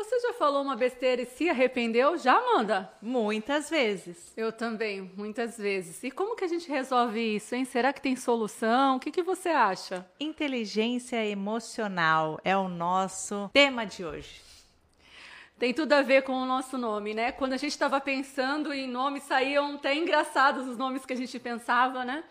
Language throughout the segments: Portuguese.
Você já falou uma besteira e se arrependeu? Já, Amanda? Muitas vezes. Eu também, muitas vezes. E como que a gente resolve isso, hein? Será que tem solução? O que, que você acha? Inteligência emocional é o nosso tema de hoje. Tem tudo a ver com o nosso nome, né? Quando a gente estava pensando em nomes, saíam até engraçados os nomes que a gente pensava, né?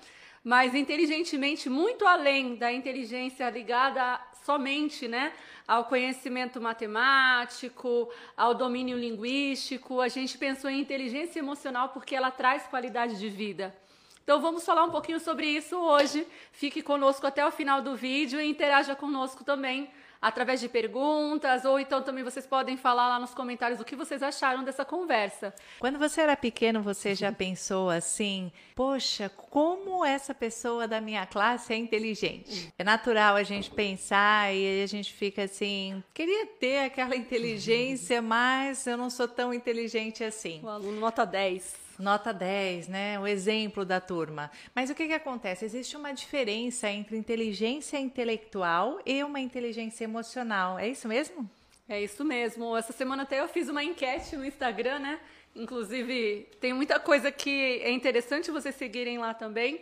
Mas inteligentemente, muito além da inteligência ligada somente, né, ao conhecimento matemático, ao domínio linguístico, a gente pensou em inteligência emocional porque ela traz qualidade de vida. Então vamos falar um pouquinho sobre isso hoje. Fique conosco até o final do vídeo e interaja conosco também através de perguntas, ou então também vocês podem falar lá nos comentários o que vocês acharam dessa conversa. Quando você era pequeno, você já pensou assim: poxa, como essa pessoa da minha classe é inteligente? É natural a gente pensar e a gente fica assim: queria ter aquela inteligência, mas eu não sou tão inteligente assim. O aluno nota 10 nota 10, né? O exemplo da turma. Mas o que, que acontece? Existe uma diferença entre inteligência intelectual e uma inteligência emocional. É isso mesmo? É isso mesmo. Essa semana até eu fiz uma enquete no Instagram, né? Inclusive, tem muita coisa que é interessante vocês seguirem lá também.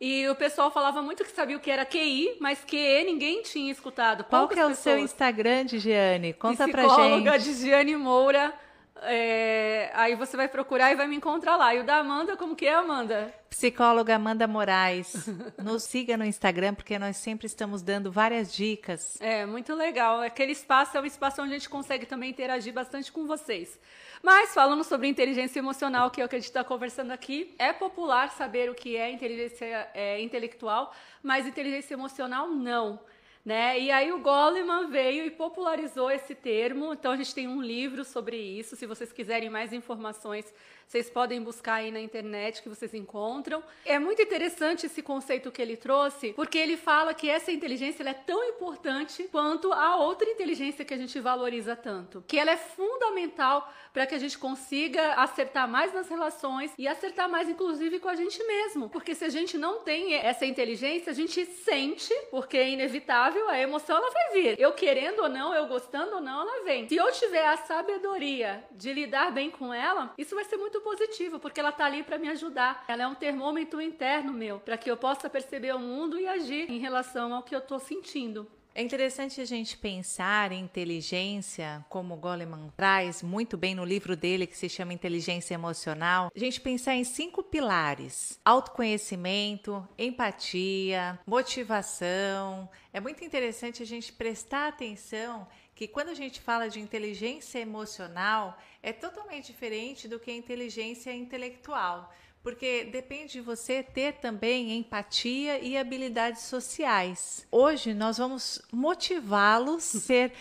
E o pessoal falava muito que sabia o que era QI, mas QE ninguém tinha escutado. Qual que é o seu Instagram, Giane? Conta pra gente. Psicóloga Giane Moura é, aí você vai procurar e vai me encontrar lá. E o da Amanda, como que é, Amanda? Psicóloga Amanda Moraes. Nos siga no Instagram, porque nós sempre estamos dando várias dicas. É, muito legal. Aquele espaço é um espaço onde a gente consegue também interagir bastante com vocês. Mas falando sobre inteligência emocional, que é o que a gente está conversando aqui, é popular saber o que é inteligência é, intelectual, mas inteligência emocional não. Né? E aí o Goleman veio e popularizou esse termo. Então a gente tem um livro sobre isso. Se vocês quiserem mais informações, vocês podem buscar aí na internet que vocês encontram. É muito interessante esse conceito que ele trouxe, porque ele fala que essa inteligência é tão importante quanto a outra inteligência que a gente valoriza tanto, que ela é fundamental para que a gente consiga acertar mais nas relações e acertar mais inclusive com a gente mesmo, porque se a gente não tem essa inteligência, a gente sente, porque é inevitável, a emoção ela vai vir. Eu querendo ou não, eu gostando ou não, ela vem. Se eu tiver a sabedoria de lidar bem com ela, isso vai ser muito muito positiva, porque ela está ali para me ajudar. Ela é um termômetro interno meu, para que eu possa perceber o mundo e agir em relação ao que eu estou sentindo. É interessante a gente pensar em inteligência, como Goleman traz muito bem no livro dele que se chama Inteligência Emocional. A gente pensar em cinco pilares: autoconhecimento, empatia, motivação. É muito interessante a gente prestar atenção que quando a gente fala de inteligência emocional, é totalmente diferente do que inteligência intelectual, porque depende de você ter também empatia e habilidades sociais. Hoje nós vamos motivá-los a ser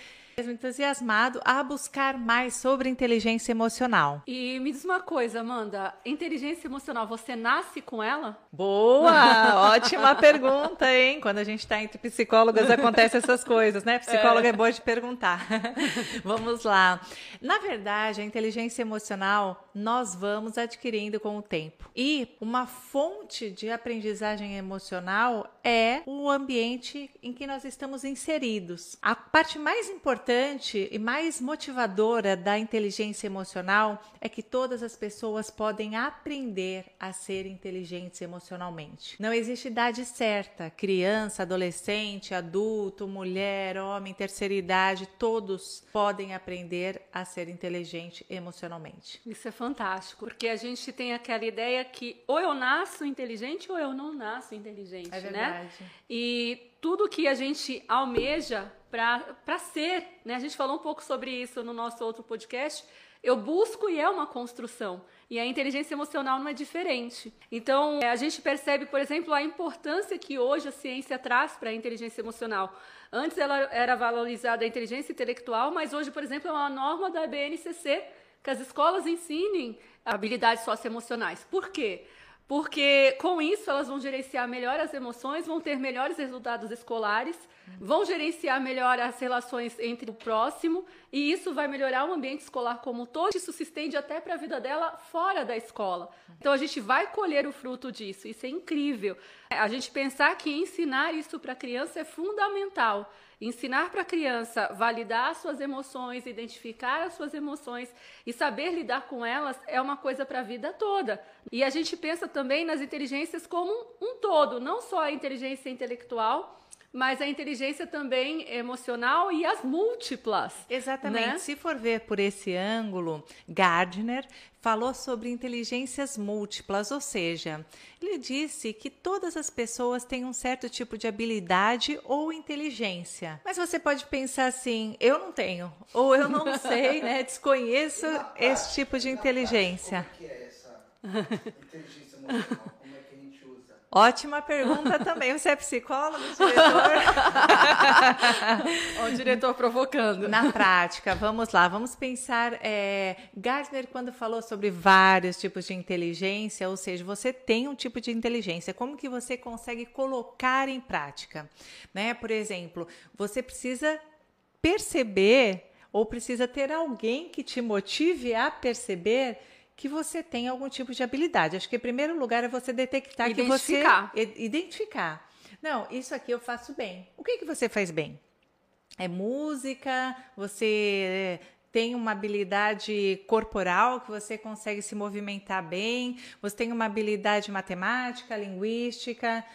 entusiasmado a buscar mais sobre inteligência emocional. E me diz uma coisa, Amanda, inteligência emocional, você nasce com ela? Boa! Ótima pergunta, hein? Quando a gente está entre psicólogas acontecem essas coisas, né? Psicóloga é, é boa de perguntar. vamos lá. Na verdade, a inteligência emocional nós vamos adquirindo com o tempo. E uma fonte de aprendizagem emocional é o ambiente em que nós estamos inseridos. A parte mais importante importante e mais motivadora da inteligência emocional é que todas as pessoas podem aprender a ser inteligentes emocionalmente. Não existe idade certa, criança, adolescente, adulto, mulher, homem, terceira idade, todos podem aprender a ser inteligente emocionalmente. Isso é fantástico, porque a gente tem aquela ideia que ou eu nasço inteligente ou eu não nasço inteligente, é né? verdade. né? E tudo que a gente almeja para ser, né? A gente falou um pouco sobre isso no nosso outro podcast. Eu busco e é uma construção. E a inteligência emocional não é diferente. Então, a gente percebe, por exemplo, a importância que hoje a ciência traz para a inteligência emocional. Antes ela era valorizada a inteligência intelectual, mas hoje, por exemplo, é uma norma da BNCC que as escolas ensinem habilidades socioemocionais. Por quê? Porque com isso elas vão gerenciar melhor as emoções, vão ter melhores resultados escolares, vão gerenciar melhor as relações entre o próximo e isso vai melhorar o ambiente escolar como um todo. Isso se estende até para a vida dela fora da escola. Então a gente vai colher o fruto disso. Isso é incrível. A gente pensar que ensinar isso para a criança é fundamental. Ensinar para a criança validar as suas emoções, identificar as suas emoções e saber lidar com elas é uma coisa para a vida toda. E a gente pensa também nas inteligências como um todo, não só a inteligência intelectual, mas a inteligência também emocional e as múltiplas. Exatamente. Né? Se for ver por esse ângulo, Gardner falou sobre inteligências múltiplas, ou seja, ele disse que todas as pessoas têm um certo tipo de habilidade ou inteligência. Mas você pode pensar assim: eu não tenho, ou eu não sei, né? Desconheço esse tipo de inteligência. Como que é essa inteligência emocional? Como é que a gente usa? Ótima pergunta também. Você é psicólogo, diretor? O diretor provocando. Na prática, vamos lá, vamos pensar. É, Gardner, quando falou sobre vários tipos de inteligência, ou seja, você tem um tipo de inteligência, como que você consegue colocar em prática? Né? Por exemplo, você precisa perceber ou precisa ter alguém que te motive a perceber que você tem algum tipo de habilidade. Acho que em primeiro lugar é você detectar que você identificar. Não, isso aqui eu faço bem. O que que você faz bem? É música? Você tem uma habilidade corporal que você consegue se movimentar bem? Você tem uma habilidade matemática, linguística?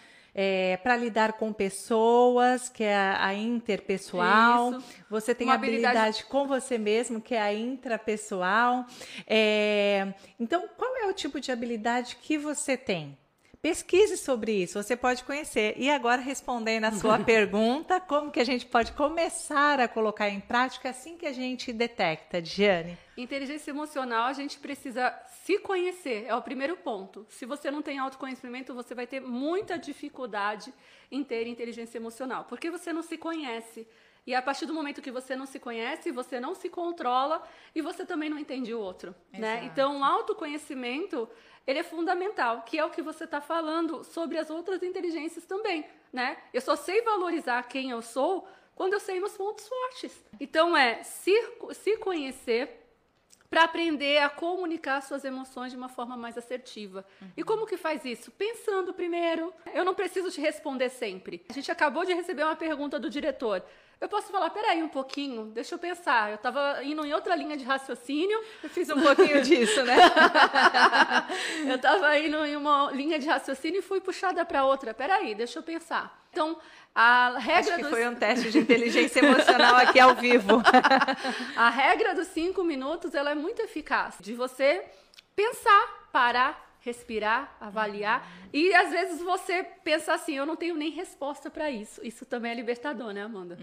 Para lidar com pessoas, que é a, a interpessoal. Isso. Você tem Uma habilidade... habilidade- com você mesmo, que é a intrapessoal. É, Então, qual é o tipo de habilidade que você tem? Pesquise sobre isso, você pode conhecer. E agora, respondendo a sua pergunta, como que a gente pode começar a colocar em prática assim que a gente detecta, Diane? Inteligência emocional, a gente precisa se conhecer, é o primeiro ponto. Se você não tem autoconhecimento, você vai ter muita dificuldade em ter inteligência emocional, porque você não se conhece. E a partir do momento que você não se conhece, você não se controla e você também não entende o outro, né? Exato. Então, o autoconhecimento, ele é fundamental, que é o que você está falando sobre as outras inteligências também, né? Eu só sei valorizar quem eu sou quando eu sei meus pontos fortes. Então, é se, se conhecer, para aprender a comunicar suas emoções de uma forma mais assertiva. E como que faz isso? Pensando primeiro. Eu não preciso te responder sempre. A gente acabou de receber uma pergunta do diretor. Eu posso falar, peraí um pouquinho, deixa eu pensar. Eu estava indo em outra linha de raciocínio. Eu fiz um pouquinho disso, né? eu estava indo em uma linha de raciocínio e fui puxada para outra. Peraí, deixa eu pensar. Então, a regra Acho que dos... foi um teste de inteligência emocional aqui ao vivo. A regra dos cinco minutos ela é muito eficaz de você pensar, parar, respirar, avaliar e às vezes você pensa assim, eu não tenho nem resposta para isso. Isso também é libertador, né, Amanda?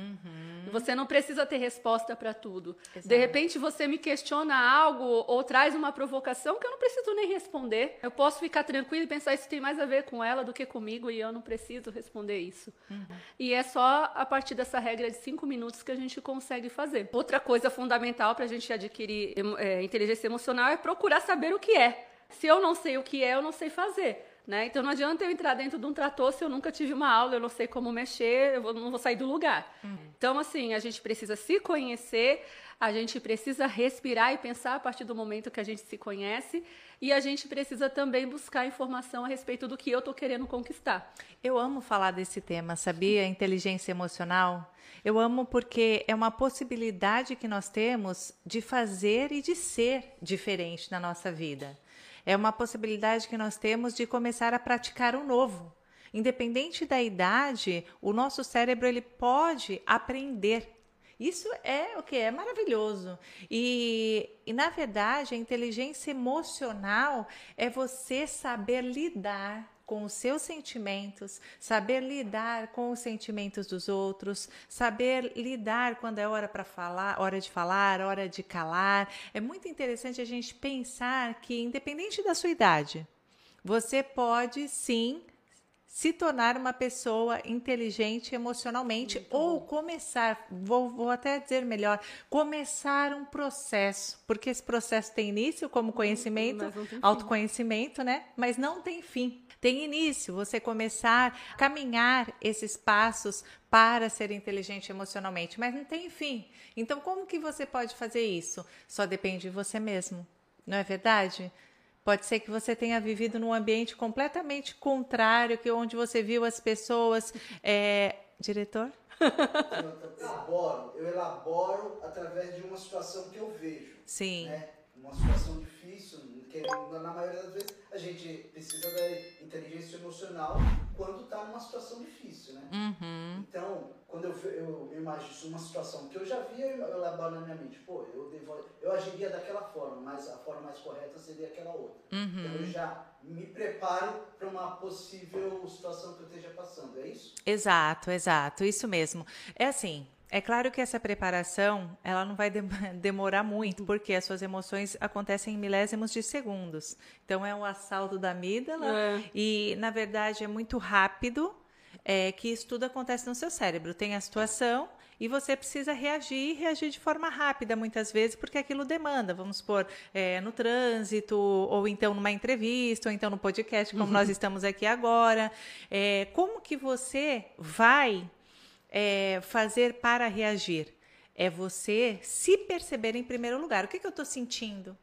Você não precisa ter resposta para tudo. De repente você me questiona algo ou traz uma provocação que eu não preciso nem responder. Eu posso ficar tranquila e pensar isso tem mais a ver com ela do que comigo e eu não preciso responder isso. E é só a partir dessa regra de cinco minutos que a gente consegue fazer. Outra coisa fundamental para a gente adquirir é, inteligência emocional é procurar saber o que é. Se eu não sei o que é, eu não sei fazer. Né? Então não adianta eu entrar dentro de um trator se eu nunca tive uma aula, eu não sei como mexer, eu não vou sair do lugar. Então, assim, a gente precisa se conhecer, a gente precisa respirar e pensar a partir do momento que a gente se conhece, e a gente precisa também buscar informação a respeito do que eu estou querendo conquistar. Eu amo falar desse tema, sabia? Inteligência emocional. Eu amo porque é uma possibilidade que nós temos de fazer e de ser diferente na nossa vida. É uma possibilidade que nós temos de começar a praticar o novo. Independente da idade, o nosso cérebro ele pode aprender. Isso é o que é maravilhoso. E, e, na verdade, a inteligência emocional é você saber lidar com os seus sentimentos, saber lidar com os sentimentos dos outros, saber lidar quando é hora para falar, hora de falar, hora de calar. É muito interessante a gente pensar que independente da sua idade, você pode sim se tornar uma pessoa inteligente emocionalmente Muito ou bom. começar, vou, vou até dizer melhor, começar um processo, porque esse processo tem início como conhecimento, autoconhecimento, né? Mas não tem fim. Tem início, você começar a caminhar esses passos para ser inteligente emocionalmente, mas não tem fim. Então, como que você pode fazer isso? Só depende de você mesmo, não é verdade? Pode ser que você tenha vivido num ambiente completamente contrário, que onde você viu as pessoas. É... Diretor? Eu elaboro, eu elaboro através de uma situação que eu vejo. Sim. Né? Uma situação difícil, que na maioria das vezes a gente precisa da inteligência emocional quando está numa situação difícil, né? Uhum. Então, quando eu, eu, eu imagino uma situação que eu já vi, eu, eu elaboro na minha mente, pô, eu, devo, eu agiria daquela forma, mas a forma mais correta seria aquela outra. Uhum. Então, eu já me preparo para uma possível situação que eu esteja passando, é isso? Exato, exato, isso mesmo. É assim, é claro que essa preparação ela não vai de demorar muito, porque as suas emoções acontecem em milésimos de segundos. Então é um assalto da amígdala É. e, na verdade, é muito rápido é, que isso tudo acontece no seu cérebro. Tem a situação e você precisa reagir, reagir de forma rápida muitas vezes, porque aquilo demanda. Vamos supor, é, no trânsito, ou então numa entrevista, ou então no podcast, como nós estamos aqui agora. É, como que você vai é, fazer para reagir? É você se perceber em primeiro lugar. O que, que eu estou sentindo?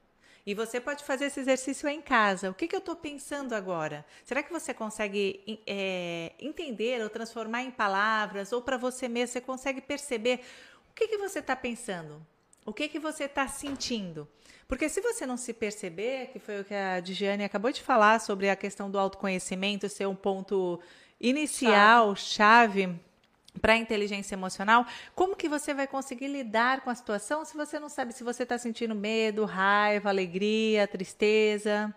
E você pode fazer esse exercício em casa. O que, que eu estou pensando agora? Será que você consegue é, entender ou transformar em palavras? Ou para você mesmo, você consegue perceber o que, que você está pensando? O que, que você está sentindo? Porque se você não se perceber, que foi o que a Digiane acabou de falar sobre a questão do autoconhecimento ser um ponto inicial, chave para inteligência emocional, como que você vai conseguir lidar com a situação se você não sabe se você está sentindo medo, raiva, alegria, tristeza?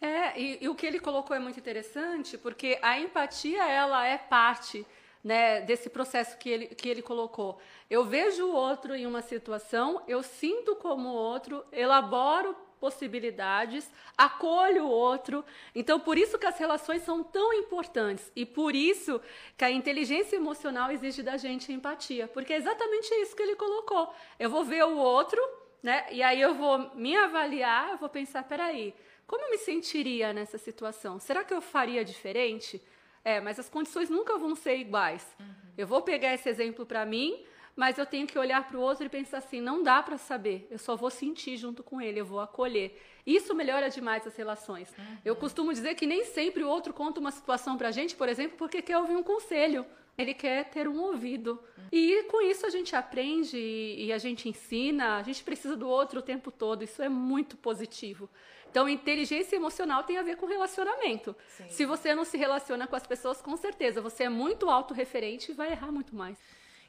É, e, e o que ele colocou é muito interessante, porque a empatia, ela é parte né, desse processo que ele, que ele colocou. Eu vejo o outro em uma situação, eu sinto como o outro, elaboro possibilidades, acolho o outro. Então, por isso que as relações são tão importantes e por isso que a inteligência emocional exige da gente empatia, porque é exatamente isso que ele colocou. Eu vou ver o outro, né? E aí eu vou me avaliar, eu vou pensar, peraí, como eu me sentiria nessa situação? Será que eu faria diferente? É, mas as condições nunca vão ser iguais. Eu vou pegar esse exemplo para mim, mas eu tenho que olhar para o outro e pensar assim: não dá para saber, eu só vou sentir junto com ele, eu vou acolher. Isso melhora demais as relações. Eu costumo dizer que nem sempre o outro conta uma situação para a gente, por exemplo, porque quer ouvir um conselho. Ele quer ter um ouvido. E com isso a gente aprende e, a gente ensina, a gente precisa do outro o tempo todo. Isso é muito positivo. Então, inteligência emocional tem a ver com relacionamento. Se você não se relaciona com as pessoas, com certeza, você é muito autorreferente e vai errar muito mais.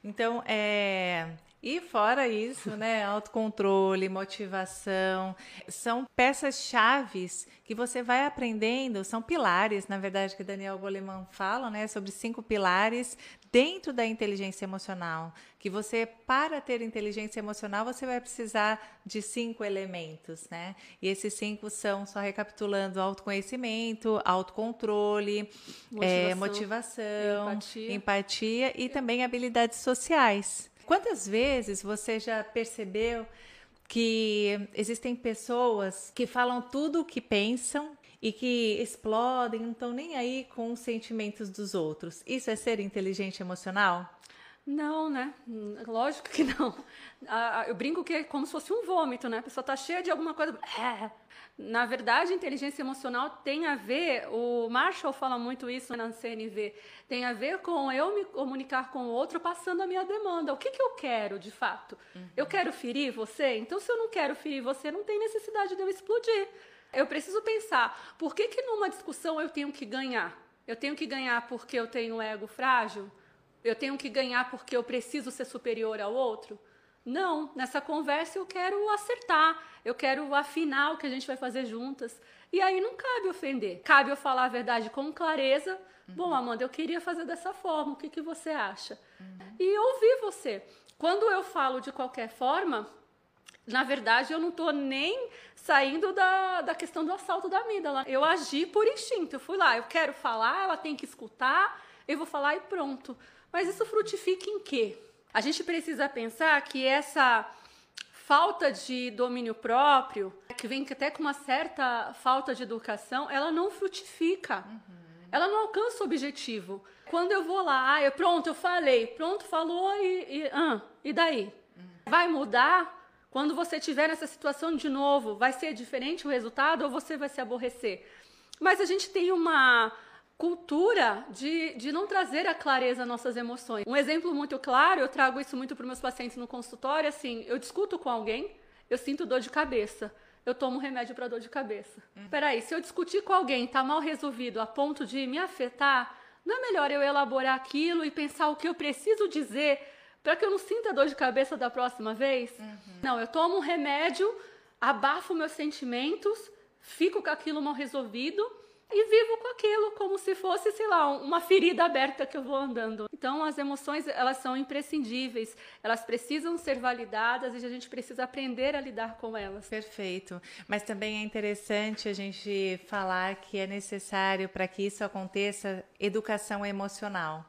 Então, é. E fora isso, né? Autocontrole, motivação, são peças chaves que você vai aprendendo, são pilares, na verdade, que Daniel Goleman fala, né? Sobre cinco pilares dentro da inteligência emocional. Que você, para ter inteligência emocional, você vai precisar de cinco elementos, né? E esses cinco são, só recapitulando, autoconhecimento, autocontrole, é, Motivação, motivação, empatia. empatia e também habilidades sociais. Quantas vezes você já percebeu que existem pessoas que falam tudo o que pensam e que explodem, não estão nem aí com os sentimentos dos outros? Isso é ser inteligente emocional? Não, né? Lógico que não. Ah, Eu brinco que é como se fosse um vômito, né? A pessoa tá cheia de alguma coisa. É. Na verdade, inteligência emocional tem a ver, o Marshall fala muito isso na CNV, tem a ver com eu me comunicar com o outro passando a minha demanda. O que, que eu quero, de fato? Eu quero ferir você? Então, se eu não quero ferir você, não tem necessidade de eu explodir. Eu preciso pensar, por que, que numa discussão eu tenho que ganhar? Eu tenho que ganhar porque eu tenho ego frágil? Eu tenho que ganhar porque eu preciso ser superior ao outro? Não, nessa conversa eu quero acertar, eu quero afinar o que a gente vai fazer juntas. E aí não cabe ofender, cabe eu falar a verdade com clareza. Bom, Amanda, eu queria fazer dessa forma, o que, que você acha? E ouvir você. Quando eu falo de qualquer forma, na verdade, eu não estou nem saindo da, da questão do assalto da amígdala. Eu agi por instinto. Eu fui lá, eu quero falar, ela tem que escutar, eu vou falar e pronto. Mas isso frutifica em quê? A gente precisa pensar que essa falta de domínio próprio, que vem até com uma certa falta de educação, ela não frutifica. Ela não alcança o objetivo. Quando eu vou lá, ah, eu, pronto, eu falei, pronto, falou e, e, ah, e daí? Vai mudar? Quando você tiver nessa situação de novo, vai ser diferente o resultado ou você vai se aborrecer? Mas a gente tem uma cultura de, de não trazer a clareza às nossas emoções. Um exemplo muito claro, eu trago isso muito para os meus pacientes no consultório, assim, eu discuto com alguém, eu sinto dor de cabeça eu tomo remédio para dor de cabeça. Uhum. Peraí, se eu discutir com alguém está mal resolvido a ponto de me afetar, não é melhor eu elaborar aquilo e pensar o que eu preciso dizer para que eu não sinta dor de cabeça da próxima vez? Uhum. Não, eu tomo um remédio, abafo meus sentimentos, fico com aquilo mal resolvido e vivo com aquilo como se fosse, sei lá, uma ferida aberta que eu vou andando. Então, as emoções, elas são imprescindíveis, elas precisam ser validadas e a gente precisa aprender a lidar com elas. Perfeito. Mas também é interessante a gente falar que é necessário para que isso aconteça educação emocional.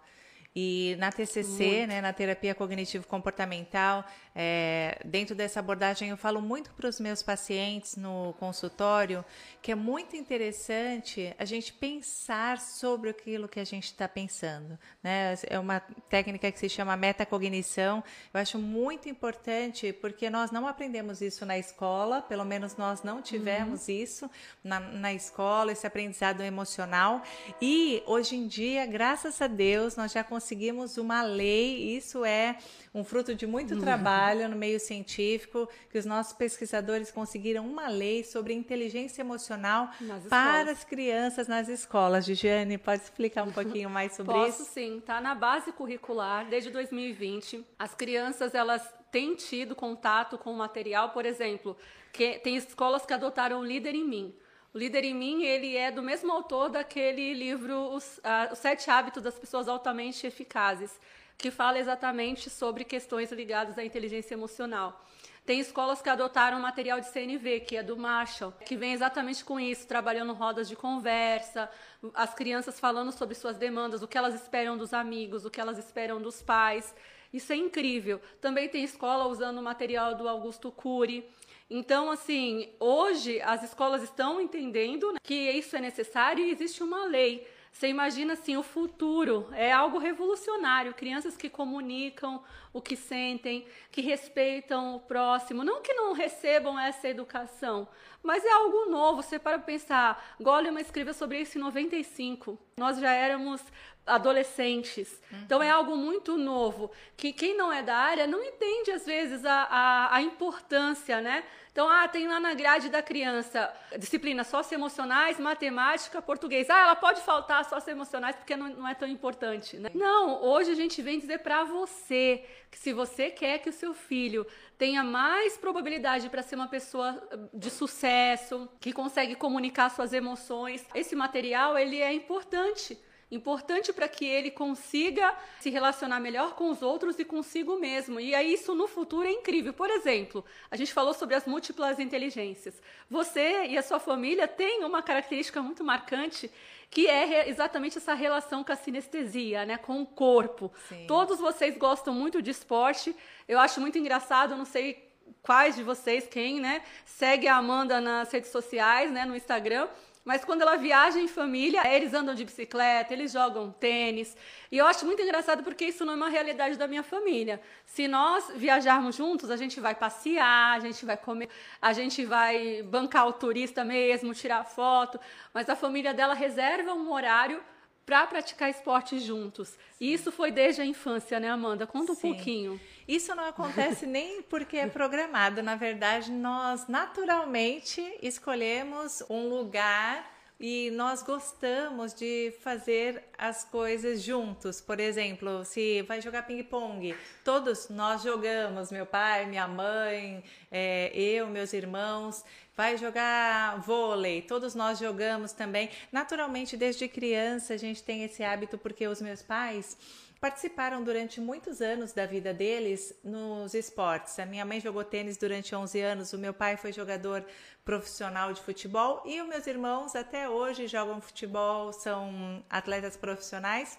E na TCC, né, na terapia cognitivo comportamental, é, dentro dessa abordagem, eu falo muito para os meus pacientes no consultório que é muito interessante a gente pensar sobre aquilo que a gente está pensando. Né? É uma técnica que se chama metacognição. Eu acho muito importante porque nós não aprendemos isso na escola, pelo menos nós não tivemos uhum. isso na, na escola, esse aprendizado emocional. E hoje em dia, graças a Deus, nós já conseguimos uma lei, isso é um fruto de muito uhum. trabalho no meio científico, que os nossos pesquisadores conseguiram uma lei sobre inteligência emocional para as crianças nas escolas. Gigiane, pode explicar um pouquinho mais sobre Posso, isso? Posso sim, está na base curricular desde 2020. As crianças, elas têm tido contato com o material, por exemplo, que tem escolas que adotaram o Líder em Mim. O Líder em Mim, ele é do mesmo autor daquele livro Os, uh, Os Sete Hábitos das Pessoas Altamente Eficazes que fala exatamente sobre questões ligadas à inteligência emocional. Tem escolas que adotaram material de CNV, que é do Marshall, que vem exatamente com isso, trabalhando rodas de conversa, as crianças falando sobre suas demandas, o que elas esperam dos amigos, o que elas esperam dos pais. Isso é incrível. Também tem escola usando o material do Augusto Cury. Então, assim, hoje as escolas estão entendendo que isso é necessário e existe uma lei você imagina assim, o futuro é algo revolucionário, crianças que comunicam o que sentem, que respeitam o próximo, não que não recebam essa educação, mas é algo novo. Você para pensar, Goleman escreveu sobre isso em 95. Nós já éramos adolescentes. Uhum. Então é algo muito novo que quem não é da área não entende às vezes a, a, a importância, né? Então, ah, tem lá na grade da criança disciplinas socioemocionais, matemática, português. Ah, ela pode faltar socioemocionais porque não, não é tão importante, né? Não, hoje a gente vem dizer para você que se você quer que o seu filho tenha mais probabilidade para ser uma pessoa de sucesso, que consegue comunicar suas emoções, esse material ele é importante importante para que ele consiga se relacionar melhor com os outros e consigo mesmo. E aí isso no futuro é incrível. Por exemplo, a gente falou sobre as múltiplas inteligências. Você e a sua família têm uma característica muito marcante que é exatamente essa relação com a sinestesia, né, com o corpo. Sim. Todos vocês gostam muito de esporte. Eu acho muito engraçado, não sei quais de vocês, quem, né, segue a Amanda nas redes sociais, né, no Instagram. Mas quando ela viaja em família, eles andam de bicicleta, eles jogam tênis. E eu acho muito engraçado porque isso não é uma realidade da minha família. Se nós viajarmos juntos, a gente vai passear, a gente vai comer, a gente vai bancar o turista mesmo, tirar foto. Mas a família dela reserva um horário para praticar esporte juntos. Sim. E isso foi desde a infância, né, Amanda? Conta um Sim. pouquinho. Isso não acontece nem porque é programado. Na verdade, nós naturalmente escolhemos um lugar e nós gostamos de fazer as coisas juntos. Por exemplo, se vai jogar ping-pong, todos nós jogamos, meu pai, minha mãe, é, eu, meus irmãos. Vai jogar vôlei, todos nós jogamos também. Naturalmente, desde criança, a gente tem esse hábito porque os meus pais participaram durante muitos anos da vida deles nos esportes. A minha mãe jogou tênis durante 11 anos, o meu pai foi jogador profissional de futebol e os meus irmãos até hoje jogam futebol, são atletas profissionais.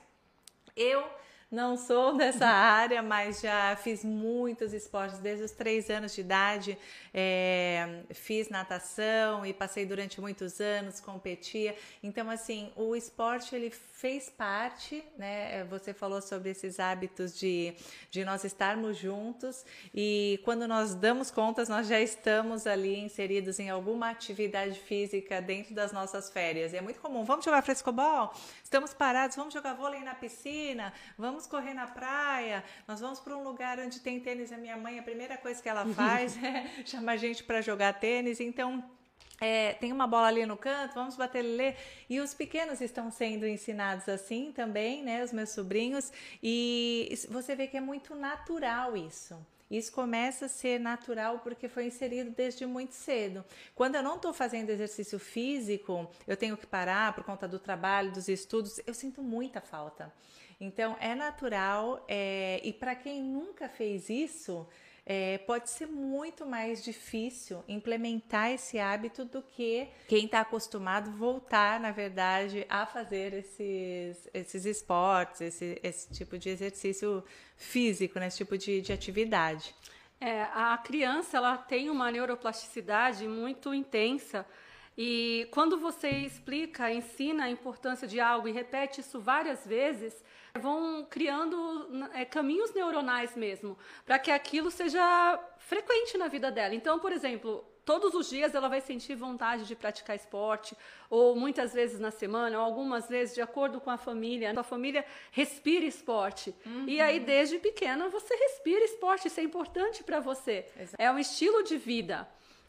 Eu não sou dessa área, mas já fiz muitos esportes desde os três anos de idade. É, fiz natação e passei durante muitos anos, competia. Então, assim, o esporte ele fez parte, né? Você falou sobre esses hábitos de, de nós estarmos juntos e quando nós damos contas, nós já estamos ali inseridos em alguma atividade física dentro das nossas férias. E é muito comum. Vamos jogar frescobol? Estamos parados, vamos jogar vôlei na piscina, vamos correr na praia, nós vamos para um lugar onde tem tênis. A minha mãe, a primeira coisa que ela faz é chamar gente para jogar tênis. Então, é, tem uma bola ali no canto, vamos bater lê. E os pequenos estão sendo ensinados assim também, né? Os meus sobrinhos. E você vê que é muito natural isso. Isso começa a ser natural porque foi inserido desde muito cedo. Quando eu não estou fazendo exercício físico, eu tenho que parar por conta do trabalho, dos estudos, eu sinto muita falta. Então é natural é, e para quem nunca fez isso, é, pode ser muito mais difícil implementar esse hábito do que quem está acostumado voltar, na verdade, a fazer esses, esses esportes, esse, esse tipo de exercício físico, né, esse tipo de, de atividade. É, a criança ela tem uma neuroplasticidade muito intensa e quando você explica, ensina a importância de algo e repete isso várias vezes, vão criando é, caminhos neuronais mesmo, para que aquilo seja frequente na vida dela. Então, por exemplo, todos os dias ela vai sentir vontade de praticar esporte, ou muitas vezes na semana, ou algumas vezes de acordo com a família. A família respira esporte. Uhum. E aí, desde pequena, você respira esporte, isso é importante para você. Exato. É um estilo de vida.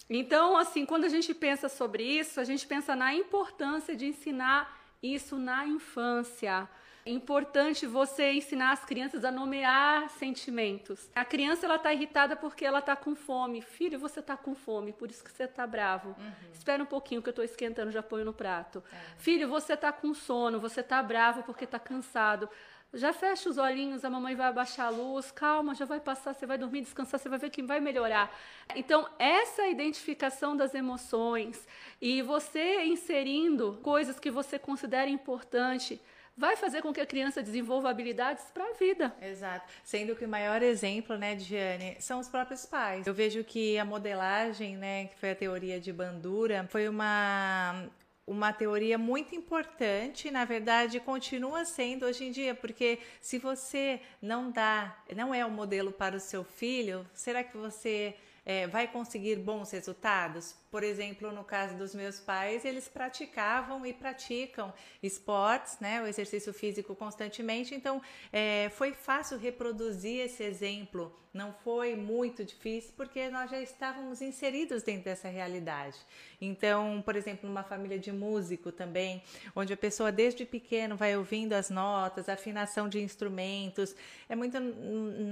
Então, assim, quando a gente pensa sobre isso, a gente pensa na importância de ensinar isso na infância. É importante você ensinar as crianças a nomear sentimentos. A criança ela está irritada porque ela está com fome. Filho, você está com fome, por isso que você está bravo. Uhum. Espera um pouquinho que eu estou esquentando, já ponho no prato. É. Filho, você está com sono, você está bravo porque está cansado. Já fecha os olhinhos, a mamãe vai abaixar a luz, calma, já vai passar, você vai dormir, descansar, você vai ver que vai melhorar. Então, essa identificação das emoções e você inserindo coisas que você considera importante vai fazer com que a criança desenvolva habilidades para a vida. Exato. Sendo que o maior exemplo, né, Diane, são os próprios pais. Eu vejo que a modelagem, né, que foi a teoria de Bandura, foi uma uma teoria muito importante, na verdade, continua sendo hoje em dia, porque se você não dá, não é o modelo para o seu filho, será que você é, vai conseguir bons resultados? Por exemplo, no caso dos meus pais, eles praticavam e praticam esportes, né, o exercício físico constantemente, então é, foi fácil reproduzir esse exemplo, não foi muito difícil, porque nós já estávamos inseridos dentro dessa realidade. Então, por exemplo, numa família de músico também, onde a pessoa desde pequeno vai ouvindo as notas, afinação de instrumentos, é muito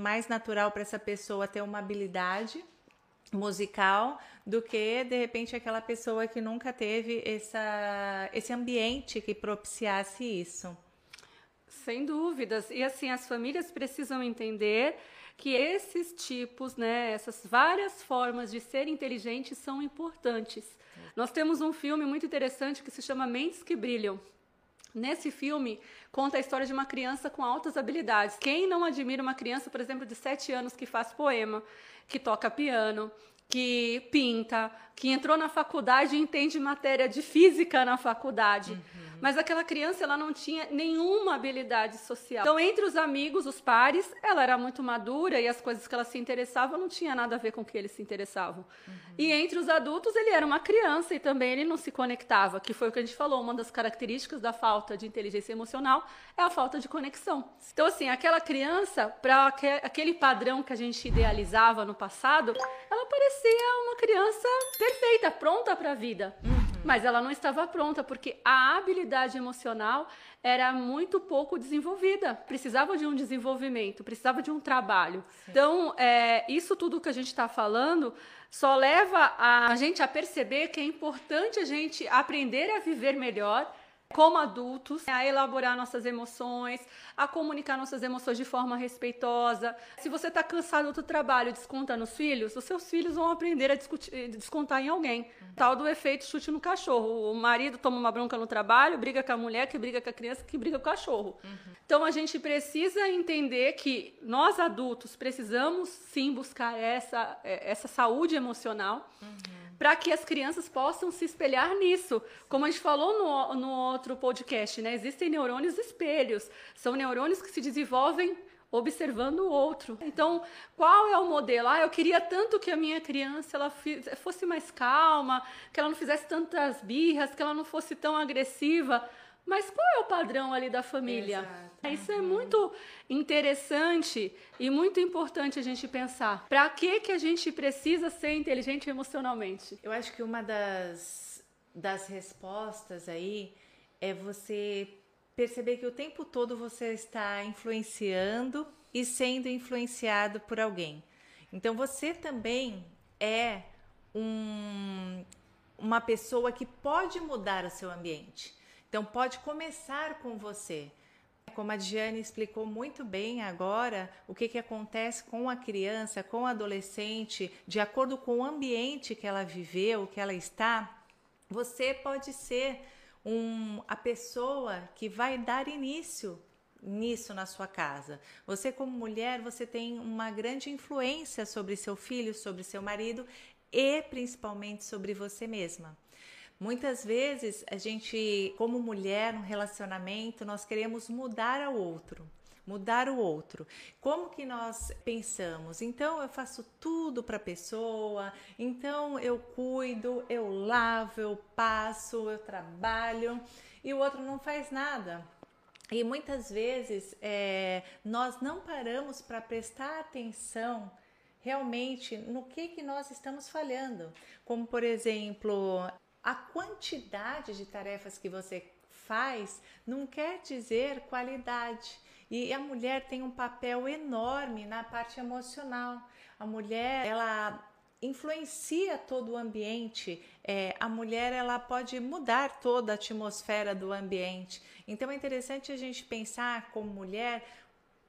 mais natural para essa pessoa ter uma habilidade musical do que de repente aquela pessoa que nunca teve essa, esse ambiente que propiciasse isso. Sem dúvidas. E assim, as famílias precisam entender que esses tipos, né, essas várias formas de ser inteligente são importantes. Nós temos um filme muito interessante que se chama Mentes que Brilham. Nesse filme, conta a história de uma criança com altas habilidades. Quem não admira uma criança, por exemplo, de 7 anos que faz poema, que toca piano, que pinta, que entrou na faculdade e entende matéria de física na faculdade. Uhum. Mas aquela criança ela não tinha nenhuma habilidade social. Então, entre os amigos, os pares, ela era muito madura e as coisas que ela se interessava não tinha nada a ver com o que eles se interessavam. Uhum. E entre os adultos, ele era uma criança e também ele não se conectava, que foi o que a gente falou, uma das características da falta de inteligência emocional é a falta de conexão. Então, assim, aquela criança, para aquele padrão que a gente idealizava no passado, ela parecia uma criança perfeita, pronta para a vida. Uhum. Mas ela não estava pronta, porque a habilidade emocional era muito pouco desenvolvida. Precisava de um desenvolvimento, precisava de um trabalho. Sim. Então, é, isso tudo que a gente está falando só leva a gente a perceber que é importante a gente aprender a viver melhor como adultos, a elaborar nossas emoções, a comunicar nossas emoções de forma respeitosa. Se você está cansado do trabalho desconta nos filhos, os seus filhos vão aprender a discutir, descontar em alguém. Uhum. Tal do efeito chute no cachorro. O marido toma uma bronca no trabalho, briga com a mulher, que briga com a criança, que briga com o cachorro. Uhum. Então a gente precisa entender que nós adultos precisamos sim buscar essa, é, essa saúde emocional. Uhum para que as crianças possam se espelhar nisso. Como a gente falou no, no outro podcast, né? Existem neurônios espelhos. São neurônios que se desenvolvem observando o outro. Então, qual é o modelo? Ah, eu queria tanto que a minha criança ela fosse mais calma, que ela não fizesse tantas birras, que ela não fosse tão agressiva. Mas qual é o padrão ali da família? Exato. Isso é muito interessante e muito importante a gente pensar. Para que que a gente precisa ser inteligente emocionalmente? Eu acho que uma das das respostas aí é você perceber que o tempo todo você está influenciando e sendo influenciado por alguém. Então você também é um, uma pessoa que pode mudar o seu ambiente. Então pode começar com você. Como a Diane explicou muito bem agora, o que, que acontece com a criança, com o adolescente, de acordo com o ambiente que ela viveu, que ela está, você pode ser um, a pessoa que vai dar início nisso na sua casa. Você como mulher, você tem uma grande influência sobre seu filho, sobre seu marido e principalmente sobre você mesma. Muitas vezes a gente, como mulher, no relacionamento, nós queremos mudar ao outro mudar o outro. Como que nós pensamos? Então eu faço tudo para a pessoa, então eu cuido, eu lavo, eu passo, eu trabalho e o outro não faz nada. E muitas vezes é, nós não paramos para prestar atenção realmente no que, que nós estamos falhando. Como, por exemplo, a quantidade de tarefas que você faz não quer dizer qualidade. E a mulher tem um papel enorme na parte emocional. A mulher, ela influencia todo o ambiente. É, a mulher ela pode mudar toda a atmosfera do ambiente. Então é interessante a gente pensar como mulher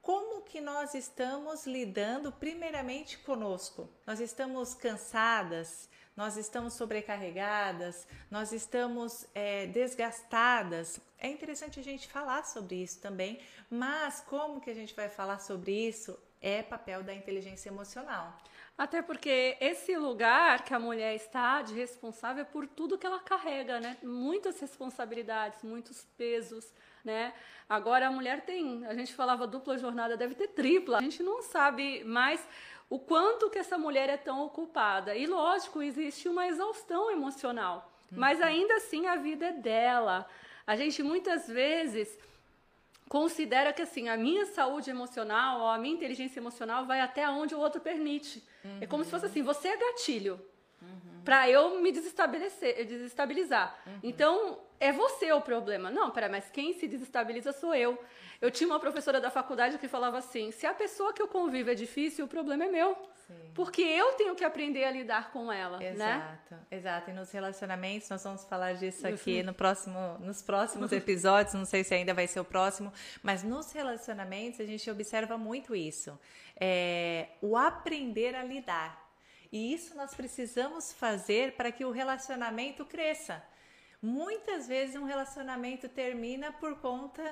como que nós estamos lidando primeiramente conosco. Nós estamos cansadas, nós estamos sobrecarregadas, nós estamos é, desgastadas. É interessante a gente falar sobre isso também, mas como que a gente vai falar sobre isso é papel da inteligência emocional. Até porque esse lugar que a mulher está de responsável é por tudo que ela carrega, né? Muitas responsabilidades, muitos pesos, né? Agora a mulher tem, a gente falava dupla jornada, deve ter tripla. A gente não sabe mais o quanto que essa mulher é tão ocupada. E lógico, existe uma exaustão emocional, uhum. mas ainda assim a vida é dela. A gente muitas vezes considera que assim, a minha saúde emocional ou a minha inteligência emocional vai até onde o outro permite. Uhum. É como se fosse assim, você é gatilho. Uhum. Para eu me desestabilizar. desestabilizar. Uhum. Então, é você o problema. Não, pera, mas quem se desestabiliza sou eu. Eu tinha uma professora da faculdade que falava assim: se a pessoa que eu convivo é difícil, o problema é meu. Sim. Porque eu tenho que aprender a lidar com ela, exato, né? Exato, exato. E nos relacionamentos, nós vamos falar disso aqui no próximo, nos próximos episódios, não sei se ainda vai ser o próximo, mas nos relacionamentos a gente observa muito isso. É, o aprender a lidar. E isso nós precisamos fazer para que o relacionamento cresça. Muitas vezes um relacionamento termina por conta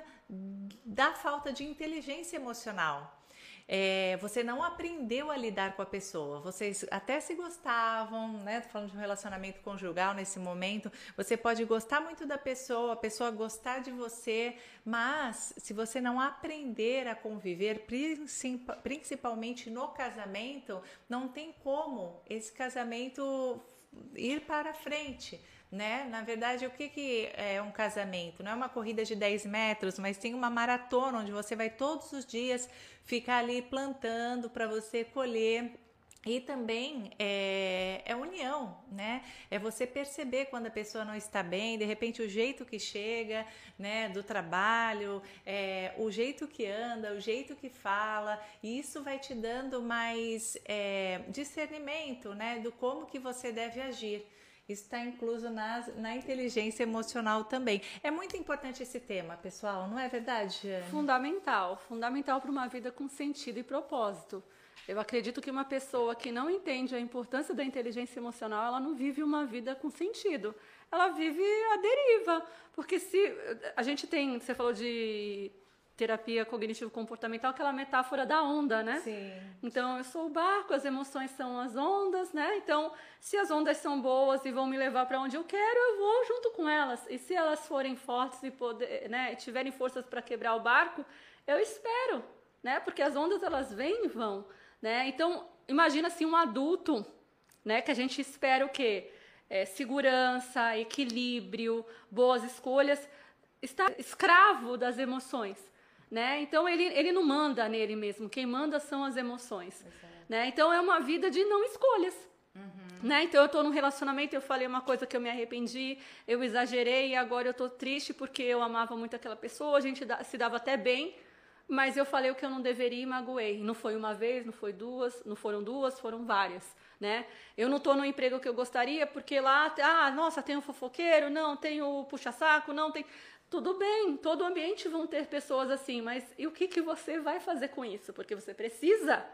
da falta de inteligência emocional. É, você não aprendeu a lidar com a pessoa. Vocês até se gostavam, né? Tô falando de um relacionamento conjugal nesse momento. Você pode gostar muito da pessoa, a pessoa gostar de você, mas se você não aprender a conviver, principalmente no casamento, não tem como esse casamento ir para frente né? Na verdade, o que, que é um casamento? Não é uma corrida de 10 metros, mas tem uma maratona onde você vai todos os dias ficar ali plantando para você colher e também é, é, união, né? É você perceber quando a pessoa não está bem, de repente o jeito que chega, né, do trabalho, é, o jeito que anda, o jeito que fala, e isso vai te dando mais é, discernimento, né, do como que você deve agir. Está incluso na, na inteligência emocional também. É muito importante esse tema, pessoal, não é verdade? Fundamental, fundamental para uma vida com sentido e propósito. Eu acredito que uma pessoa que não entende a importância da inteligência emocional, ela não vive uma vida com sentido. Ela vive a deriva. Porque se a gente tem, você falou de terapia cognitivo-comportamental, aquela metáfora da onda, né? Sim. Então, eu sou o barco, as emoções são as ondas, né? Então, se as ondas são boas e vão me levar para onde eu quero, eu vou junto com elas. E se elas forem fortes e poder, né, tiverem forças para quebrar o barco, eu espero, né? Porque as ondas elas vêm e vão, né? Então, imagina assim um adulto, né, que a gente espera o quê? É, segurança, equilíbrio, boas escolhas, está escravo das emoções né? Então ele, ele não manda nele mesmo, quem manda são as emoções, né? Então é uma vida de não escolhas. Uhum. Né? Então eu estou num relacionamento, eu falei uma coisa que eu me arrependi, eu exagerei e agora eu estou triste porque eu amava muito aquela pessoa, a gente se dava até bem, mas eu falei o que eu não deveria e magoei. Não foi uma vez, não foi duas, não foram duas, foram várias, né? Eu não estou no emprego que eu gostaria porque lá, ah, nossa, tem o fofoqueiro, não, tem o puxa-saco, não tem tudo bem, todo ambiente vão ter pessoas assim, mas e o que, que você vai fazer com isso? Porque você precisa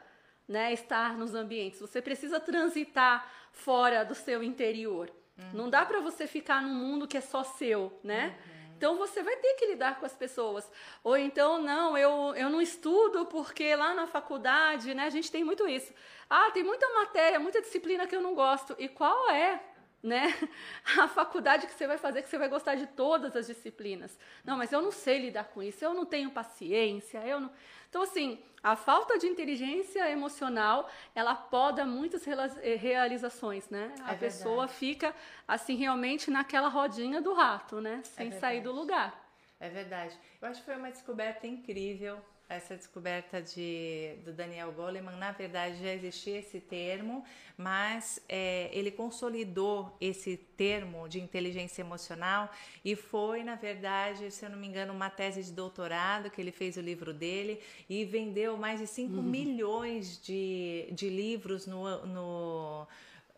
né, estar nos ambientes, você precisa transitar fora do seu interior. Uhum. Não dá para você ficar num mundo que é só seu, né? Uhum. Então você vai ter que lidar com as pessoas. Ou então, não, eu, eu não estudo porque lá na faculdade, né, a gente tem muito isso. Ah, tem muita matéria, muita disciplina que eu não gosto. E qual é né? A faculdade que você vai fazer que você vai gostar de todas as disciplinas. Não, mas eu não sei lidar com isso, eu não tenho paciência, eu não. Então, assim, a falta de inteligência emocional, ela poda muitas eh, realizações, né? A é pessoa fica, assim, realmente naquela rodinha do rato, né? Sem é sair do lugar. É verdade. Eu acho que foi uma descoberta incrível essa descoberta de, do Daniel Goleman, na verdade já existia esse termo, mas é, ele consolidou esse termo de inteligência emocional e foi, na verdade, se eu não me engano, uma tese de doutorado que ele fez o livro dele e vendeu mais de 5 uhum. milhões de, de livros no, no,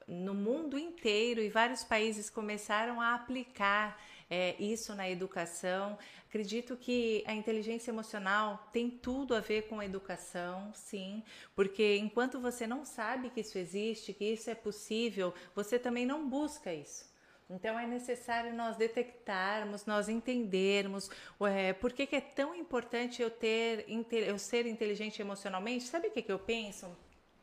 no mundo inteiro e vários países começaram a aplicar é, isso na educação. Acredito que a inteligência emocional tem tudo a ver com a educação, sim, porque enquanto você não sabe que isso existe, que isso é possível, você também não busca isso. Então é necessário nós detectarmos, nós entendermos é, por que, que, é tão importante eu ter eu ser inteligente emocionalmente. Sabe o que, que eu penso?